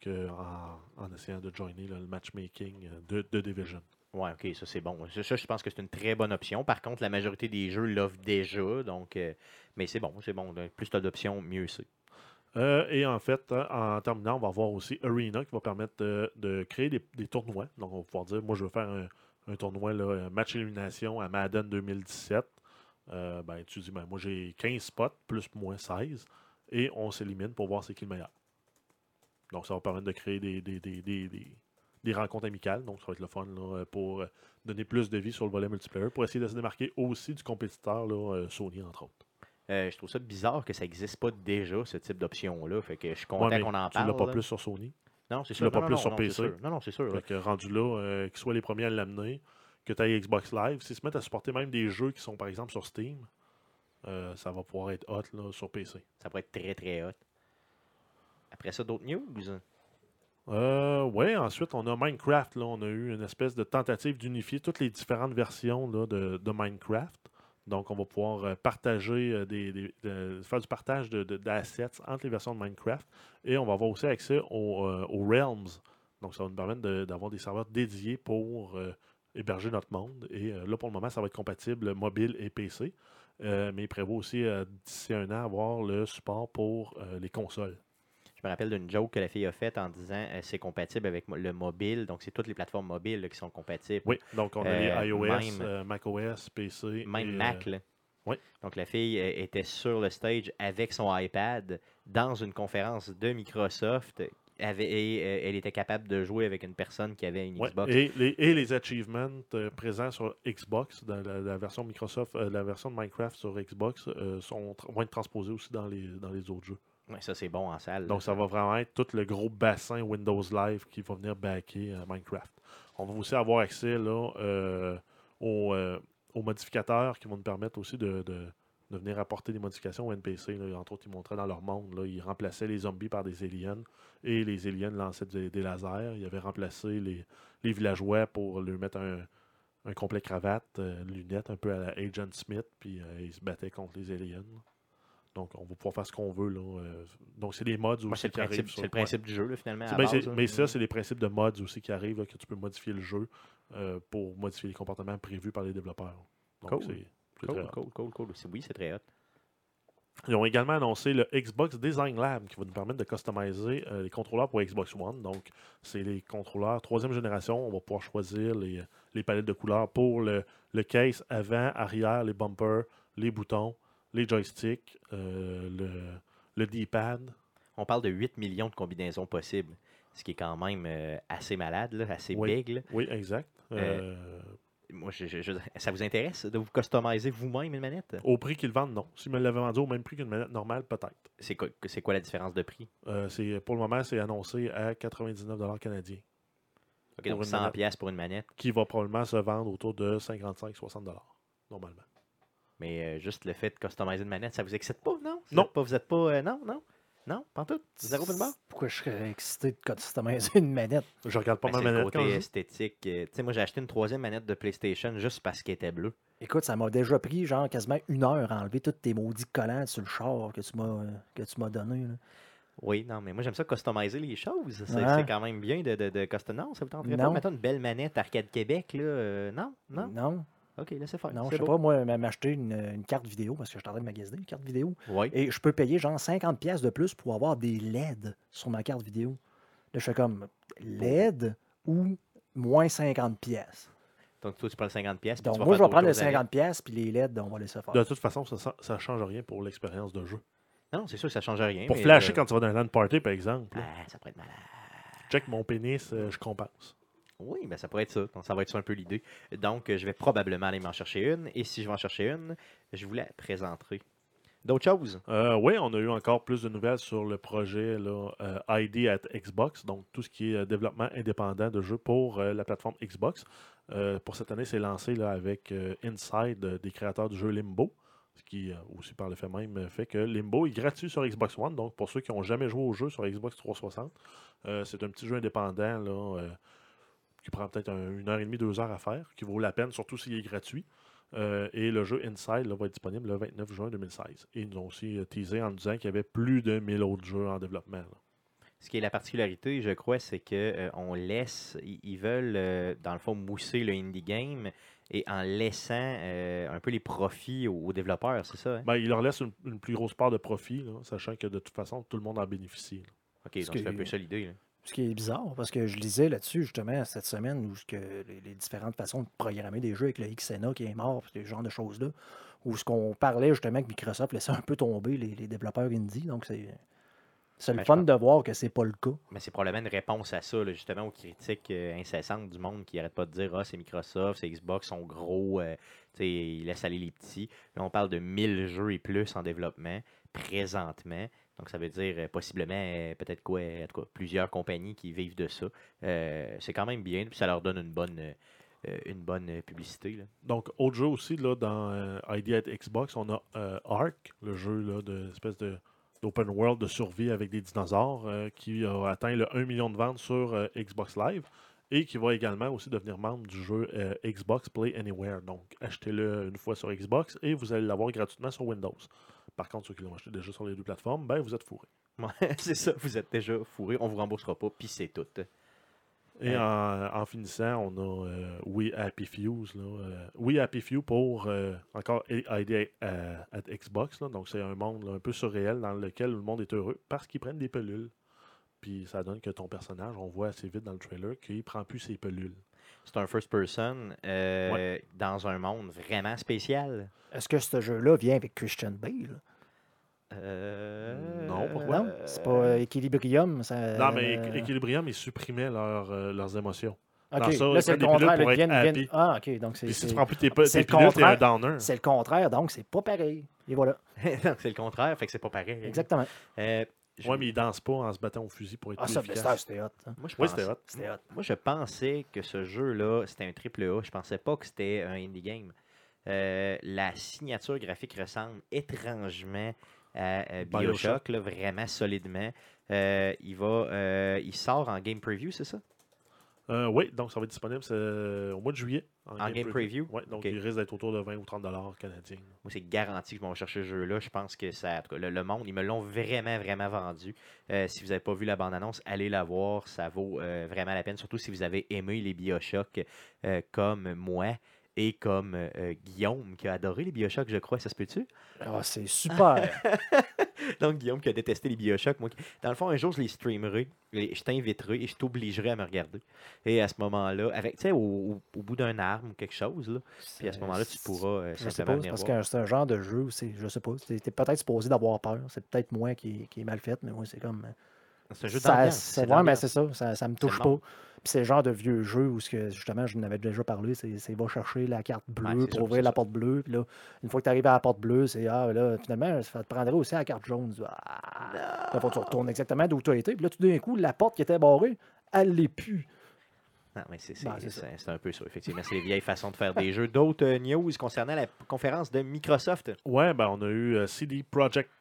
qu'en en essayant de joiner là, le matchmaking euh, de, de Division. Ouais, ok, ça c'est bon. Ça, ça, je pense que c'est une très bonne option. Par contre, la majorité des jeux l'offrent déjà. Donc, euh, mais c'est bon, c'est bon. Plus tu as d'options, mieux c'est. Euh, et en fait, euh, en terminant, on va avoir aussi Arena qui va permettre de, de créer des, des tournois. Donc, on va pouvoir dire, moi, je veux faire un, un tournoi, là, match élimination à Madden 2017. Euh, ben, tu dis, ben, moi, j'ai 15 spots, plus moins 16. Et on s'élimine pour voir c'est qui le meilleur. Donc, ça va permettre de créer des, des, des, des, des- des rencontres amicales. Donc, ça va être le fun là, pour euh, donner plus de vie sur le volet multiplayer, pour essayer de se démarquer aussi du compétiteur là, euh, Sony, entre autres. Euh, je trouve ça bizarre que ça n'existe pas déjà, ce type d'option-là. Fait que je suis content qu'on en tu l'as parle. pas là. plus sur Sony. Non, c'est tu sûr. l'as pas non, plus non, sur non, PC. sûr. Non, non, c'est sûr. Fait que rendu là, euh, qu'ils soient les premiers à l'amener, que tu ailles Xbox Live, s'ils se mettent à supporter même des jeux qui sont par exemple sur Steam, euh, ça va pouvoir être hot là, sur PC. Ça pourrait être très, très hot. Après ça, d'autres news? Euh, ouais, ensuite on a Minecraft. Là, on a eu une espèce de tentative d'unifier toutes les différentes versions de, Minecraft. Donc on va pouvoir euh, partager euh, des, des- de- faire du partage d'assets entre les versions de Minecraft. Et on va avoir aussi accès euh, aux Realms. Donc ça va nous permettre d'avoir des serveurs dédiés pour héberger notre monde. Et là, pour le moment, ça va être compatible mobile et PC. Mais il prévoit aussi d'ici un an avoir le support pour les consoles. Je me rappelle d'une joke que la fille a faite en disant euh, c'est compatible avec le mobile. Donc, c'est toutes les plateformes mobiles là, qui sont compatibles. Oui, donc on a Euh, les iOS, même- euh, macOS, PC. Même et, Mac. euh, là. oui. Donc, la fille euh, était sur le stage avec son iPad dans une conférence de Microsoft. Avait, et euh, elle était capable de jouer avec une personne qui avait une ouais, Xbox. et, les, et les achievements euh, présents sur Xbox, dans la, la version Microsoft, euh, la version de Minecraft sur Xbox, euh, sont, vont être transposés aussi dans les, dans les autres jeux. Ouais, ça, c'est bon en salle. Donc, ça va vraiment être tout le gros bassin Windows Live qui va venir backer euh, Minecraft. On va aussi avoir accès là, euh, aux, euh, aux modificateurs qui vont nous permettre aussi de, de- de venir apporter des modifications au NPC. là. Entre autres, ils montraient dans leur monde. Là, ils remplaçaient les zombies par des aliens et les aliens lançaient des, des lasers. Ils avaient remplacé les, les villageois pour leur mettre un, un complet cravate, lunettes, un peu à la Agent Smith, puis ils se battaient contre les aliens. Donc, on va pouvoir faire ce qu'on veut. Là. euh. donc, c'est des mods aussi c'est le qui principe, c'est le ouais. principe du jeu, là, finalement. à base, mais ça, c'est les principes de mods aussi qui arrivent, là, que tu peux modifier le jeu euh, pour modifier les comportements prévus par les développeurs. Donc, Cool. c'est Cool, cool, cool, Oui, c'est très hot. Ils ont également annoncé le Xbox Design Lab qui va nous permettre de customiser euh, les contrôleurs pour Xbox One. Donc, c'est les contrôleurs troisième génération. On va pouvoir choisir les, les palettes de couleurs pour le, le case avant, arrière, les bumpers, les boutons, les joysticks, euh, le, le D-pad. On parle de 8 millions de combinaisons possibles, ce qui est quand même euh, assez malade, là, assez Oui. big. là. Oui, exact. Euh, Moi, je- ça vous intéresse de vous customiser vous-même une manette? au prix qu'ils vendent, non. S'ils me l'avaient vendu au même prix qu'une manette normale, peut-être. C'est quoi, c'est quoi la différence de prix? C'est- pour le moment, c'est annoncé à 99 canadiens, Ok, donc une 100 manette. pièces pour une manette, qui va probablement se vendre autour de 55-60 normalement. Mais euh, juste le fait de customiser une manette, ça vous excite pas, non? Vous Non. êtes pas, vous êtes pas, euh, non, non, non, pas tout? Zéro de barre. Pourquoi je serais excité de customiser une manette? Je regarde pas Ben, ma c'est le manette côté quand je joue. esthétique. euh, Tu sais, moi, j'ai acheté une troisième manette de PlayStation juste parce qu'elle était bleue. Écoute, ça m'a déjà pris genre quasiment une heure à enlever tous tes maudits collants sur le char que tu m'as que tu m'as donné. là. Oui, non, mais moi, j'aime ça customiser les choses. C'est quand même bien de, de, de customiser. Non, ça vous tenterait pas? Non. Mettons une belle manette Arcade Québec, là. euh, non, non? Non, Ok, laissez faire. non, je sais beau. pas, moi, m'acheter une, une carte vidéo parce que je suis en train de magasiner une carte vidéo. Oui. Et je peux payer genre 50$ pièces de plus pour avoir des LED sur ma carte vidéo. Là, je fais comme LED ou moins 50$. pièces. Donc, toi, tu prends le 50$. pièces, puis Donc, tu vas moi, je vais prendre le d'autres choses avec. 50$, pièces, puis les LED, on va laisser faire. De toute façon, ça ne change rien pour l'expérience de jeu. Non, c'est sûr, ça change rien. Pour mais, flasher euh, quand tu vas dans un LAN party, par exemple, Ah, ça pourrait être malade. check mon pénis, euh, je compense. Oui, ben ça pourrait être ça. Ça va être ça un peu l'idée. Donc, euh, je vais probablement aller m'en chercher une. Et si je vais en chercher une, je vous la présenterai. D'autres choses? Euh, oui, on a eu encore plus de nouvelles sur le projet euh, ID at Xbox, donc tout ce qui est développement indépendant de jeux pour la plateforme Xbox. Pour cette année, c'est lancé avec Inside des créateurs du jeu Limbo, ce qui aussi par le fait même fait que Limbo est gratuit sur Xbox One. Donc pour ceux qui n'ont jamais joué au jeu sur Xbox 360, euh, c'est un petit jeu indépendant qui prend peut-être un- une heure et demie, deux heures à faire, qui vaut la peine, surtout s'il est gratuit. Euh, et le jeu Inside là, va être disponible le 29 juin 2016. Et ils nous ont aussi euh, teasé en nous disant qu'il y avait plus de 1000 autres jeux en développement. là. Ce qui est la particularité, je crois, c'est que euh, on laisse, ils ils veulent, euh, dans le fond, mousser le indie game et en laissant euh, un peu les profits aux, aux développeurs, c'est ça? hein? Ben, il leur laisse une, une plus grosse part de profit, là, sachant que de toute façon, tout le monde en bénéficie. là. Ok, donc c'est un peu ça l'idée. Ce qui est bizarre, parce que je lisais là-dessus justement cette semaine où ce que les, les différentes façons de programmer des jeux avec le XNA qui est mort, ce genre de choses-là, où ce qu'on parlait justement que Microsoft laissait un peu tomber les, les développeurs indie. Donc c'est c'est le Ben, fun de voir que c'est pas le cas. Mais c'est probablement une réponse à ça, là, justement, aux critiques euh, incessantes du monde qui n'arrête pas de dire Ah, c'est Microsoft, c'est Xbox, sont gros, euh, tu sais, ils laissent aller les petits. Là, on parle de 1000 jeux et plus en développement présentement. Donc, ça veut dire euh, possiblement, euh, peut-être quoi, plusieurs compagnies qui vivent de ça. Euh, c'est quand même bien, puis ça leur donne une bonne, une bonne publicité. Donc, autre jeu aussi, là, dans ID at Xbox, on a Ark, le jeu là, de d'open world de survie avec des dinosaures qui a atteint le 1 million de ventes sur Xbox Live et qui va également aussi devenir membre du jeu Xbox Play Anywhere. Donc, achetez-le une fois sur Xbox et vous allez l'avoir gratuitement sur Windows. Par contre, ceux qui l'ont acheté déjà sur les deux plateformes, ben, vous êtes fourrés. C'est ça, vous êtes déjà fourré, on vous remboursera pas, puis c'est tout. Et Euh. en, en finissant, on a euh, We Happy Few. Là, euh, We Happy Few pour euh, encore ID à, à Xbox. là. donc, c'est un monde là, un peu surréel dans lequel le monde est heureux parce qu'ils prennent des pelules. Puis ça donne que ton personnage, on voit assez vite dans le trailer qu'il prend plus ses pelules. C'est un first person euh, dans un monde vraiment spécial. Est-ce que ce jeu-là vient avec Christian Bale? Euh, Non, pourquoi? Non, c'est pas euh, Equilibrium. Ça, non, mais Equ- Equilibrium, ils supprimaient leur, euh, leurs émotions. ok, dans ça, là, c'est le contraire. Ah, ok, donc c'est Puis si tu c'est- prends plus tes, pe- c'est le pilules, t'es un contraire. downer. c'est le contraire, donc c'est pas pareil. Et voilà, c'est le contraire, fait que c'est pas pareil. exactement. Euh, je- Ouais, mais ils dansent pas en se battant au fusil pour être Ah, plus ça, efficace. c'était c'était hot. hein. Moi, je Oui, pense- c'était hot. C'était hot. Moi, je pensais que ce jeu-là, c'était un triple A. Je pensais pas que c'était un indie game. Euh, la signature graphique ressemble étrangement à euh, Bioshock. Bioshock, là, vraiment solidement. Euh, il va, euh, il sort en game preview, c'est ça? Euh, oui, donc ça va être disponible euh, au mois de juillet. En game preview? Oui, donc il risque d'être autour de 20 ou 30 dollars canadiens. Moi, c'est garanti que je vais chercher ce jeu-là. Je pense que ça. en tout cas, le, le monde, ils me l'ont vraiment, vraiment vendu. Euh, si vous n'avez pas vu la bande-annonce, allez la voir. Ça vaut euh, vraiment la peine. Surtout si vous avez aimé les Bioshock comme moi et comme euh, Guillaume qui a adoré les Bioshock, je crois. Ça se peut-tu? Ah, c'est super. Donc, Guillaume qui a détesté les Bioshock. Moi, dans le fond, un jour, je les streamerai. Et je t'inviterai et je t'obligerai à me regarder. Et à ce moment-là, avec, tu sais, au, au- au bout d'un arbre ou quelque chose, là, puis à ce moment-là, tu pourras euh, Je sais pas, parce voir. que c'est un genre de jeu où c'est, je sais pas, t'es peut-être supposé d'avoir peur. C'est peut-être moi qui, qui est mal fait, mais moi, c'est comme. C'est un jeu d'ambiance. ouais, mais c'est ça, ça, ça me touche le pas. Puis c'est le genre de vieux jeu où, ce que, justement, je n'avais déjà parlé, c'est, c'est va chercher la carte bleue Ouais, pour sûr, ouvrir la ça. porte bleue. Puis là, une fois que tu arrives à la porte bleue, c'est Ah, là, finalement, ça te prendrait aussi la carte jaune. Ah, là, faut que tu retournes exactement d'où tu as été. Puis là, tout d'un coup, la porte qui était barrée, elle l'est plus. Non, mais c'est c'est- Ben, un peu ça, effectivement. C'est les vieilles façons de faire des jeux. D'autres euh, news concernant la conférence de Microsoft? Ouais, ben on a eu euh, CD Projekt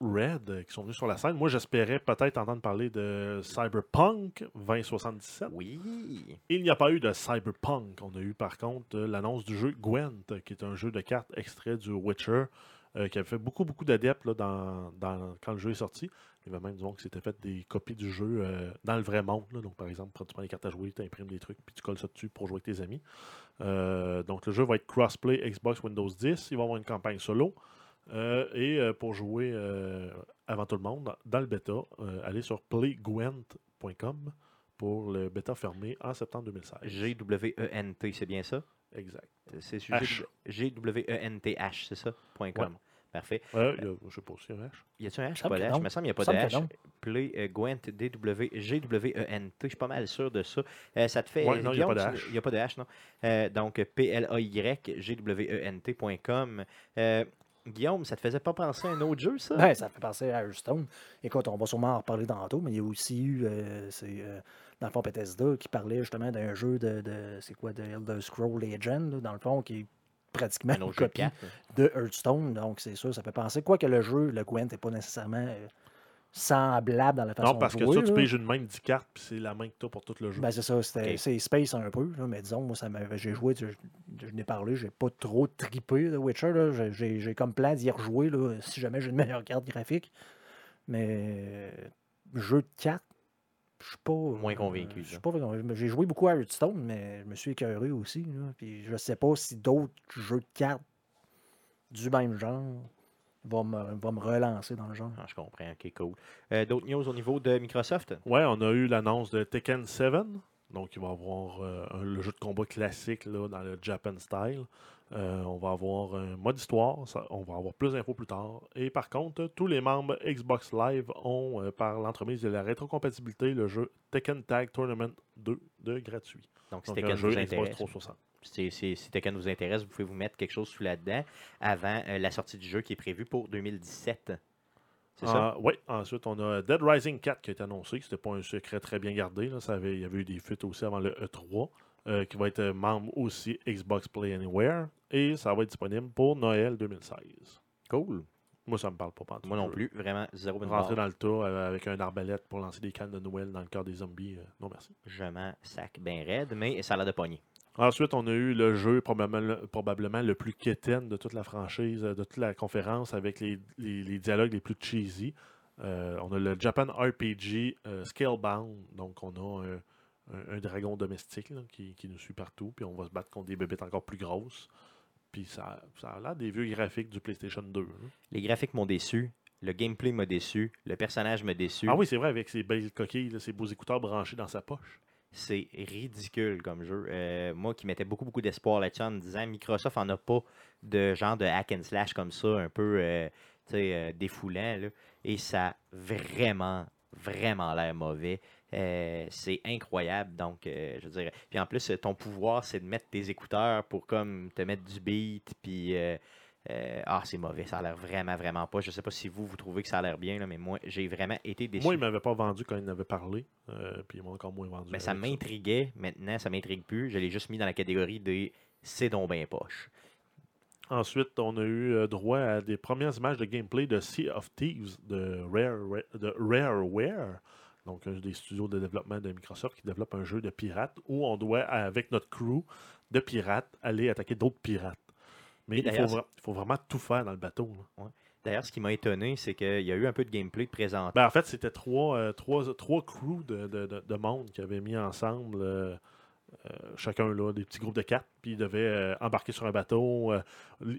Red euh, qui sont venus sur la scène. Moi, j'espérais peut-être entendre parler de Cyberpunk 2077. Oui. Il n'y a pas eu de Cyberpunk. On a eu par contre euh, l'annonce du jeu Gwent, qui est un jeu de cartes extrait du Witcher, euh, qui a fait beaucoup, beaucoup d'adeptes dans, dans- quand le jeu est sorti. Il y avait même du monde qui s'était fait des copies du jeu euh, dans le vrai monde. là. Donc, par exemple, quand tu prends les cartes à jouer, tu imprimes des trucs, puis tu colles ça dessus pour jouer avec tes amis. Euh, donc, le jeu va être crossplay Xbox Windows 10. Il va avoir une campagne solo. Euh, et euh, pour jouer euh, avant tout le monde, dans le bêta, euh, allez sur playgwent.com pour le bêta fermé en septembre 2016. G-W-E-N-T, c'est bien ça? Exact. C'est H. G-W-E-N-T-H, c'est ça? Point .com. Parfait. Euh, il y a- je sais pas si y a un H. Y a-tu un H? Pas de que H? non. Il me semble qu'il n'y a pas Semble de que H. non. Play euh, Gwent D-W- G-W-E-N-T. Je suis pas mal sûr de ça. Euh, ça te fait. Ouais, non, il y a pas de tu- H. Il n'y a pas de H, non? Euh, donc, P-L-A-Y, G-W-E-N-T.com. Guillaume, ça te faisait pas penser à un autre jeu, ça? Ouais, ça fait penser à Hearthstone. Écoute, on va sûrement en reparler tantôt, mais il y a aussi eu, euh, c'est, euh, dans le fond, Bethesda qui parlait justement d'un jeu de, de- c'est quoi, de Elder Scroll Legend, là, dans le fond, qui est pratiquement un une de copie de Hearthstone. Donc, c'est sûr, ça fait penser. Quoi que le jeu, le Gwent, n'est pas nécessairement euh, semblable dans la façon Non, parce de que ça, tu là. piges une main de 10 cartes, puis c'est la main que tu as pour tout le jeu. Ben, c'est ça, c'est space un peu, là, mais disons, moi, ça m'avait, j'ai joué, je, je n'ai parlé, j'ai pas trop trippé de Witcher, là, j'ai, j'ai- comme plan d'y rejouer, là, si jamais j'ai une meilleure carte graphique, mais jeu de cartes, je suis pas... Moins euh, convaincu, Je suis pas convaincu. J'ai joué beaucoup à Hearthstone, mais je me suis écœuré aussi, puis je sais pas si d'autres jeux de cartes du même genre vont me, vont me relancer dans le genre. Ah, je comprends. Ok, cool. Euh, D'autres news au niveau de Microsoft? Ouais, on a eu l'annonce de Tekken 7. Donc, il va y avoir euh, un- le jeu de combat classique là, dans le Japan style. Euh, on va avoir un mode histoire. ça- on va avoir plus d'infos plus tard. Et par contre, tous les membres Xbox Live ont, euh, par l'entremise de la rétrocompatibilité, le jeu Tekken Tag Tournament 2 de gratuit. Donc, Donc, un Tekken jeu Xbox intéresse, 360. Si, Tekken vous intéresse, vous pouvez vous mettre quelque chose sous là-dedans avant euh, la sortie du jeu qui est prévue pour 2017. C'est ça? oui, ensuite, on a Dead Rising 4 qui a été annoncé. C'était pas un secret très bien gardé. là. Ça avait, il y avait eu des fuites aussi avant le E3, euh, qui va être membre aussi Xbox Play Anywhere. Et ça va être disponible pour Noël 2016. Cool. Moi, ça me parle pas. Moi non plus. Vraiment, zéro Rentrer dans le tas euh, avec un arbalète pour lancer des cannes de Noël dans le cœur des zombies. euh, non, merci. Je m'en sac bien raide, mais ça a l'air de pogner. Ensuite, on a eu le jeu probablement, le- probablement le plus quétaine de toute la franchise, euh, de toute la conférence, avec les, les- les dialogues les plus cheesy. Euh, on a le Japan RPG euh, Scalebound. Donc, on a un, un- un dragon domestique là, qui, qui nous suit partout. Puis, on va se battre contre des bébêtes encore plus grosses. Puis, ça, ça a l'air des vieux graphiques du PlayStation 2. hein. Les graphiques m'ont déçu. Le gameplay m'a déçu. Le personnage m'a déçu. Ah oui, c'est vrai, avec ses belles coquilles, là, ses beaux écouteurs branchés dans sa poche. C'est ridicule comme jeu. Euh, moi qui mettais beaucoup, beaucoup d'espoir là-dessus en me disant Microsoft en a pas de genre de hack and slash comme ça, un peu euh, euh, défoulant. Et ça a vraiment, vraiment l'air mauvais. C'est incroyable. Donc, je. Puis en plus, ton pouvoir, c'est de mettre tes écouteurs pour comme te mettre du beat. Puis. Euh, ah, c'est mauvais, ça a l'air vraiment, vraiment pas. Je sais pas si vous, vous trouvez que ça a l'air bien, là, mais moi, j'ai vraiment été déçu. Moi, il m'avait pas vendu quand il en avait parlé. euh, puis il m'a encore moins vendu. Mais ça m'intriguait. Maintenant, ça m'intrigue plus. Je l'ai juste mis dans la catégorie des c'est donc ben poche. Ensuite, on a eu euh, droit à des premières images de gameplay de Sea of Thieves de, Rare, de Rareware, donc un des studios de développement de Microsoft qui développe un jeu de pirates où on doit, avec notre crew de pirates, aller attaquer d'autres pirates. Mais il faut, vra- vraiment tout faire dans le bateau. D'ailleurs, ce qui m'a étonné, c'est qu'il y a eu un peu de gameplay de présenté. Ben, en fait, c'était trois, euh, trois, trois crews de, de, de- de monde qui avaient mis ensemble, euh, euh, chacun là, des petits groupes de quatre, puis ils devaient embarquer sur un bateau,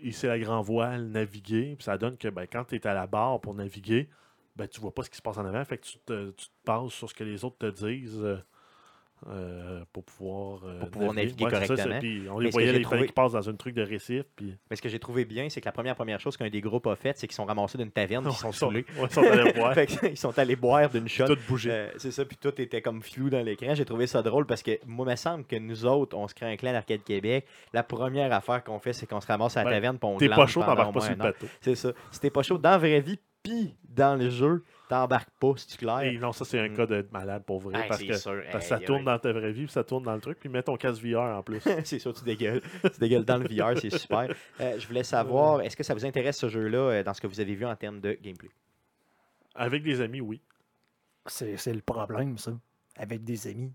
hisser la grand voile, naviguer. Puis ça donne que ben, quand tu es à la barre pour naviguer, ben, tu vois pas ce qui se passe en avant, fait que tu te, tu te bases sur ce que les autres te disent. Euh, euh, pour pouvoir, euh, Pour pouvoir naviguer ça, correctement. Puis on les voyait, fallait trouvé- qu'ils passent dans un truc de récif. Puis... Mais ce que j'ai trouvé bien, c'est que la première première chose qu'un des groupes a fait, c'est qu'ils sont ramassés d'une taverne, ils sont saoulés. ouais, ils sont allés boire. Ils sont allés boire d'une shot. Tout bouger. Euh, c'est ça, puis tout était comme flou dans l'écran. J'ai trouvé ça drôle parce que moi, il me semble que nous autres, on se crée un clan d'Arcade Québec. La première affaire qu'on fait, c'est qu'on se ramasse à la taverne on T'es pas chaud, t'embarques pas sur le bateau. C'est ça. Si t'es pas chaud dans la vraie vie, puis dans le jeu, t'embarques pas, c'est clair. Et non, ça, c'est un Mm. cas de malade pour vrai. Hey, parce que sûr. Parce que ça tourne ouais. dans ta vraie vie, puis ça tourne dans le truc, puis mets ton casque VR en plus. c'est sûr, tu dégueules. Tu dégueules dans le VR, c'est super. Euh, je voulais savoir, est-ce que ça vous intéresse ce jeu-là euh, dans ce que vous avez vu en termes de gameplay? Avec des amis, oui. C'est c'est le problème, ça. Avec des amis.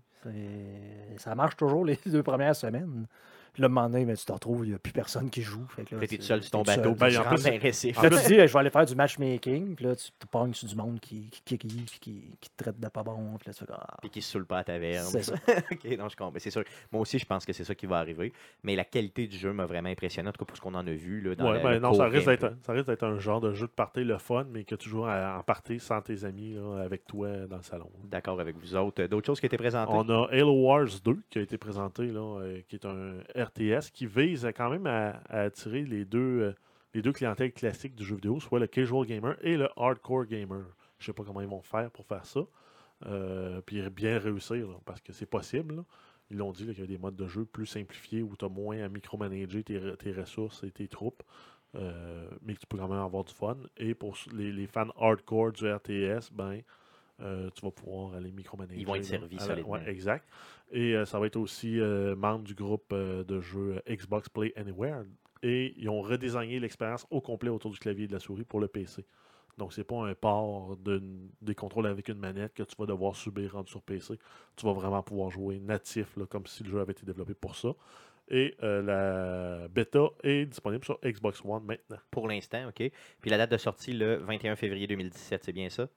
Ça marche toujours les deux premières semaines. Puis là, à un moment donné, ben, tu te retrouves, il n'y a plus personne qui joue. Fait que là, t'es seul sur ton bateau. Ben, puis tu en rentres récif. Là, tu te dis, je vais aller faire du matchmaking. Puis là, tu te pognes sur du monde qui, qui, qui, qui, qui- qui te traite de pas bon. Puis là, tu fais comme, ah, Puis qui se saoule pas à la taverne. C'est ça. ok, non, je comprends. Mais C'est sûr. Moi aussi, je pense que c'est ça qui va arriver. Mais la qualité du jeu m'a vraiment impressionné, en tout cas pour ce qu'on en a vu. Là, dans Ouais, le- ben le non, ça risque, d'être, ça risque d'être un genre de jeu de party le fun, mais que tu joues à- en party sans tes amis, là, avec toi dans le salon. D'accord avec vous autres. D'autres choses qui étaient présentées? On a Halo Wars 2 qui a été présenté, là, euh, qui est un RTS qui vise quand même à, attirer les deux, euh, les deux clientèles classiques du jeu vidéo, soit le casual gamer et le hardcore gamer. Je sais pas comment ils vont faire pour faire ça. Euh, puis bien réussir, parce que c'est possible. Ils l'ont dit qu'il y a des modes de jeu plus simplifiés où tu as moins à micromanager tes, tes ressources et tes troupes. euh, mais que tu peux quand même avoir du fun. Et pour les, les fans hardcore du RTS, ben, euh, tu vas pouvoir aller micromanager. Ils vont être servis la- solidement. ouais, exact. Et euh, ça va être aussi euh, membre du groupe de jeux Xbox Play Anywhere. Et ils ont redesigné l'expérience au complet autour du clavier et de la souris pour le PC. Donc, c'est pas un port de, des contrôles avec une manette que tu vas devoir subir rendu sur PC. Tu vas vraiment pouvoir jouer natif, là, comme si le jeu avait été développé pour ça. Et euh, la bêta est disponible sur Xbox One maintenant. Pour l'instant, OK. Puis la date de sortie, le 21 février 2017, c'est bien ça?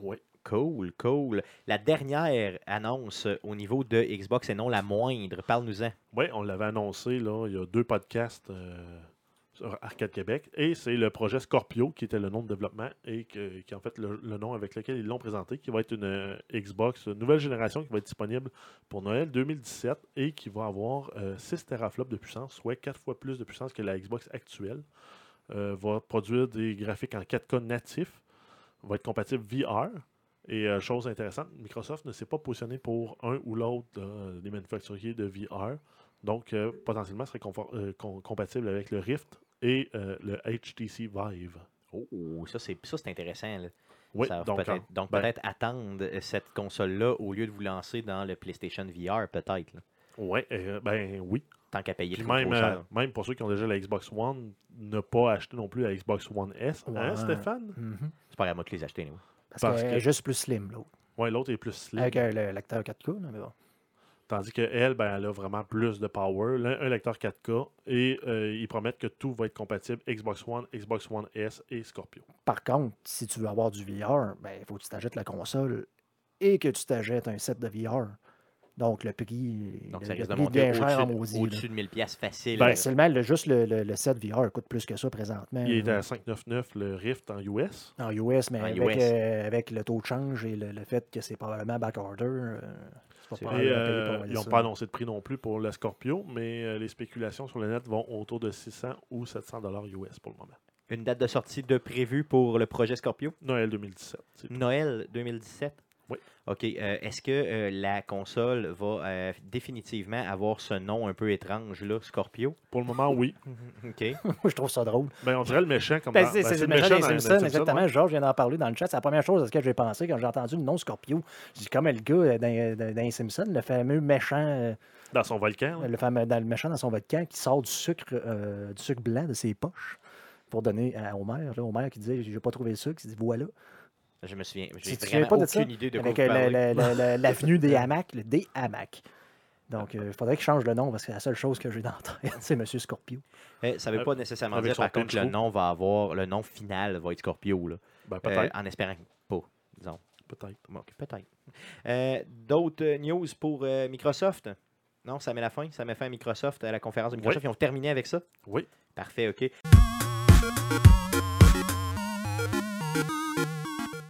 Oui. Cool, cool. La dernière annonce au niveau de Xbox et non la moindre, parle-nous-en. Oui, on l'avait annoncé, là, il y a deux podcasts euh, sur Arcade Québec. Et c'est le projet Scorpio, qui était le nom de développement et qui est en fait le, nom avec lequel ils l'ont présenté, qui va être une euh, Xbox nouvelle génération qui va être disponible pour Noël 2017 et qui va avoir euh, 6 teraflops de puissance, soit 4 fois plus de puissance que la Xbox actuelle. Euh, va produire des graphiques en 4K natifs, va être compatible VR. Et euh, chose intéressante, Microsoft ne s'est pas positionné pour un ou l'autre euh, des manufacturiers de VR. Donc, euh, potentiellement, serait confort- euh, com- compatible avec le Rift et euh, le HTC Vive. Oh, ça c'est ça c'est intéressant. là. Oui, Ça va donc, peut-être ben, peut-être attendre cette console-là au lieu de vous lancer dans le PlayStation VR, peut-être. euh, ben oui. Tant qu'à payer Puis trop, même, trop euh, cher. même pour ceux qui ont déjà la Xbox One, ne pas acheter non plus la Xbox One S. Hein. Stéphane? Mhm. C'est pas grave, moi de les acheter. anyway. Parce, Parce qu'elle que- est juste plus slim, l'autre. Ouais, l'autre est plus slim. Avec le lecteur 4K, là, mais bon. Tandis qu'elle, ben, elle a vraiment plus de power. Un lecteur 4K. Et euh, ils promettent que tout va être compatible Xbox One, Xbox One S et Scorpio. Par contre, si tu veux avoir du VR, ben, il faut que tu t'achètes la console et que tu t'achètes un set de VR. Donc, le prix, Donc le, ça le risque de prix monter cher là. au-dessus de 1000 pièces facile. Ben, seulement le, juste le, le- le set VR coûte plus que ça présentement. Il est à 599 le Rift en US. En US, mais En avec, US. euh, avec le taux de change et le, le fait que c'est probablement backorder, euh, c'est pas. Et euh, ils n'ont pas annoncé de prix non plus pour le Scorpio, mais euh, les spéculations sur le net vont autour de 600 ou 700 dollars US pour le moment. Une date de sortie de prévue pour le projet Scorpio? Noël 2017. c'est tout. Noël 2017 Oui. OK. euh, Est-ce que euh, la console va euh, définitivement avoir ce nom un peu étrange, là, Scorpio? Pour le moment, oui. OK. Moi, je trouve ça drôle. Ben, on dirait le méchant comme Ben, c'est ben, le méchant des dans- dans Simpsons, les exactement. ouais. Georges vient d'en parler dans le chat. C'est la première chose à ce que j'ai pensé quand j'ai entendu le nom Scorpio. J'ai dit comme le gars dans, dans- dans les Simpsons, le fameux méchant, euh, Dans son volcan. le fameux dans le méchant dans son volcan qui sort du sucre, euh, du sucre blanc de ses poches pour donner à Homer. Là, Homer qui dit J'ai pas trouvé le sucre. Il dit Voilà. Je me souviens. J'ai vraiment pas de ça? aucune idée de quoi Avec euh, la- l'avenue des hamacs, le des hamacs. Donc, euh, il faudrait qu'il change le nom parce que la seule chose que j'ai dans la tête, c'est Monsieur Scorpio. Eh, ça ne veut Euh, pas nécessairement avec dire, par contre, que le nom va avoir... Le nom final va être Scorpio, là. Ben, Euh, peut-être. en espérant que pas, disons. peut-être. Peut-être. Euh, D'autres news pour euh, Microsoft? Non, ça met la fin. Ça met fin à Microsoft, à la conférence de Microsoft. Ils ont terminé avec ça? Oui. Parfait, OK.